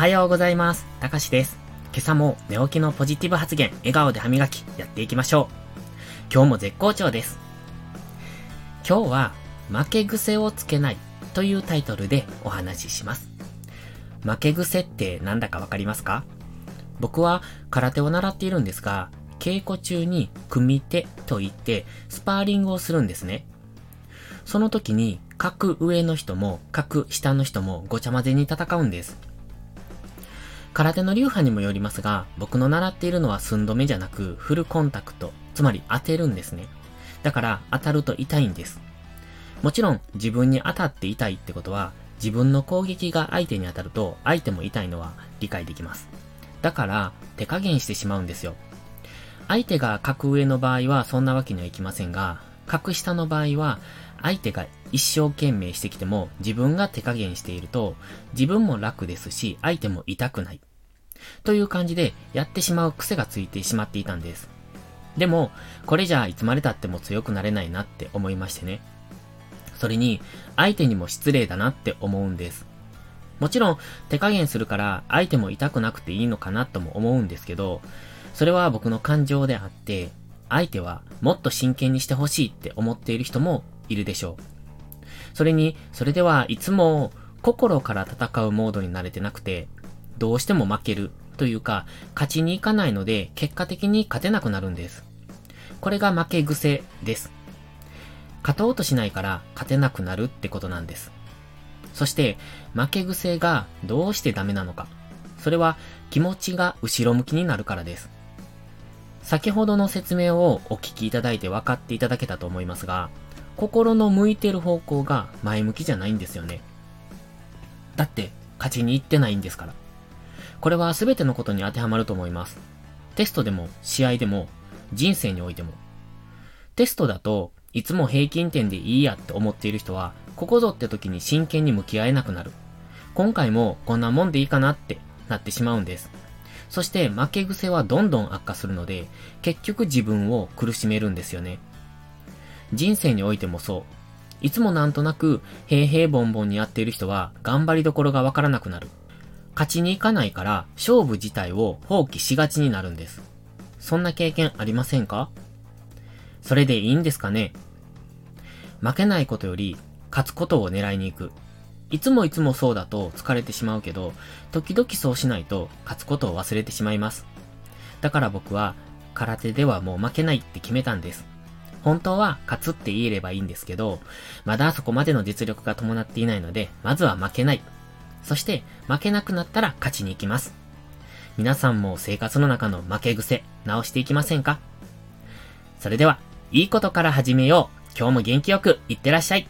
はようございます。たかしです。今朝も寝起きのポジティブ発言、笑顔で歯磨き、やっていきましょう。今日も絶好調です。今日は、負け癖をつけないというタイトルでお話しします。負け癖ってなんだかわかりますか？僕は空手を習っているんですが、稽古中に組手と言ってスパーリングをするんですね。その時に各上の人も各下の人もごちゃ混ぜに戦うんです。空手の流派にもよりますが、僕の習っているのは寸止めじゃなくフルコンタクト、つまり当てるんですね。だから当たると痛いんです。もちろん自分に当たって痛いってことは、自分の攻撃が相手に当たると相手も痛いのは理解できます。だから手加減してしまうんですよ。相手が格上の場合はそんなわけにはいきませんが、格下の場合は相手が一生懸命してきても自分が手加減していると自分も楽ですし相手も痛くない。という感じでやってしまう癖がついてしまっていたんです。でも、これじゃいつまで経っても強くなれないなって思いましてね。それに、相手にも失礼だなって思うんです。もちろん、手加減するから相手も痛くなくていいのかなとも思うんですけど、それは僕の感情であって、相手はもっと真剣にしてほしいって思っている人もいるでしょう。それに、それではいつも心から戦うモードに慣れてなくて、どうしても負けるというか、勝ちに行かないので結果的に勝てなくなるんです。これが負け癖です。勝とうとしないから勝てなくなるってことなんです。そして、負け癖がどうしてダメなのか。それは気持ちが後ろ向きになるからです。先ほどの説明をお聞きいただいて分かっていただけたと思いますが、心の向いてる方向が前向きじゃないんですよね。だって、勝ちに行ってないんですから。これは全てのことに当てはまると思います。テストでも、試合でも、人生においても。テストだと、いつも平均点でいいやって思っている人は、ここぞって時に真剣に向き合えなくなる。今回もこんなもんでいいかなってなってしまうんです。そして負け癖はどんどん悪化するので、結局自分を苦しめるんですよね。人生においてもそう。いつもなんとなく平々凡々にやっている人は頑張りどころがわからなくなる。勝ちに行かないから勝負自体を放棄しがちになるんです。そんな経験ありませんか？それでいいんですかね？負けないことより勝つことを狙いに行く。いつもいつもそうだと疲れてしまうけど、時々そうしないと勝つことを忘れてしまいます。だから僕は空手ではもう負けないって決めたんです。本当は勝つって言えればいいんですけど、まだそこまでの実力が伴っていないので、まずは負けない。そして負けなくなったら勝ちに行きます。皆さんも生活の中の負け癖直していきませんか？それでは、いいことから始めよう。今日も元気よくいってらっしゃい。